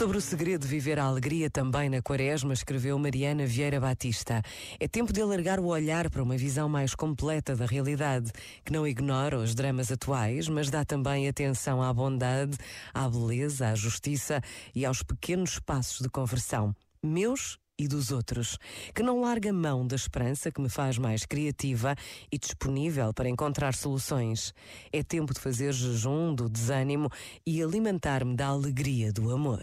Sobre o segredo de viver a alegria também na quaresma, escreveu Mariana Vieira Batista. É tempo de alargar o olhar para uma visão mais completa da realidade, que não ignora os dramas atuais, mas dá também atenção à bondade, à beleza, à justiça e aos pequenos passos de conversão, meus e dos outros, que não larga mão da esperança que me faz mais criativa e disponível para encontrar soluções. É tempo de fazer jejum do desânimo e alimentar-me da alegria do amor.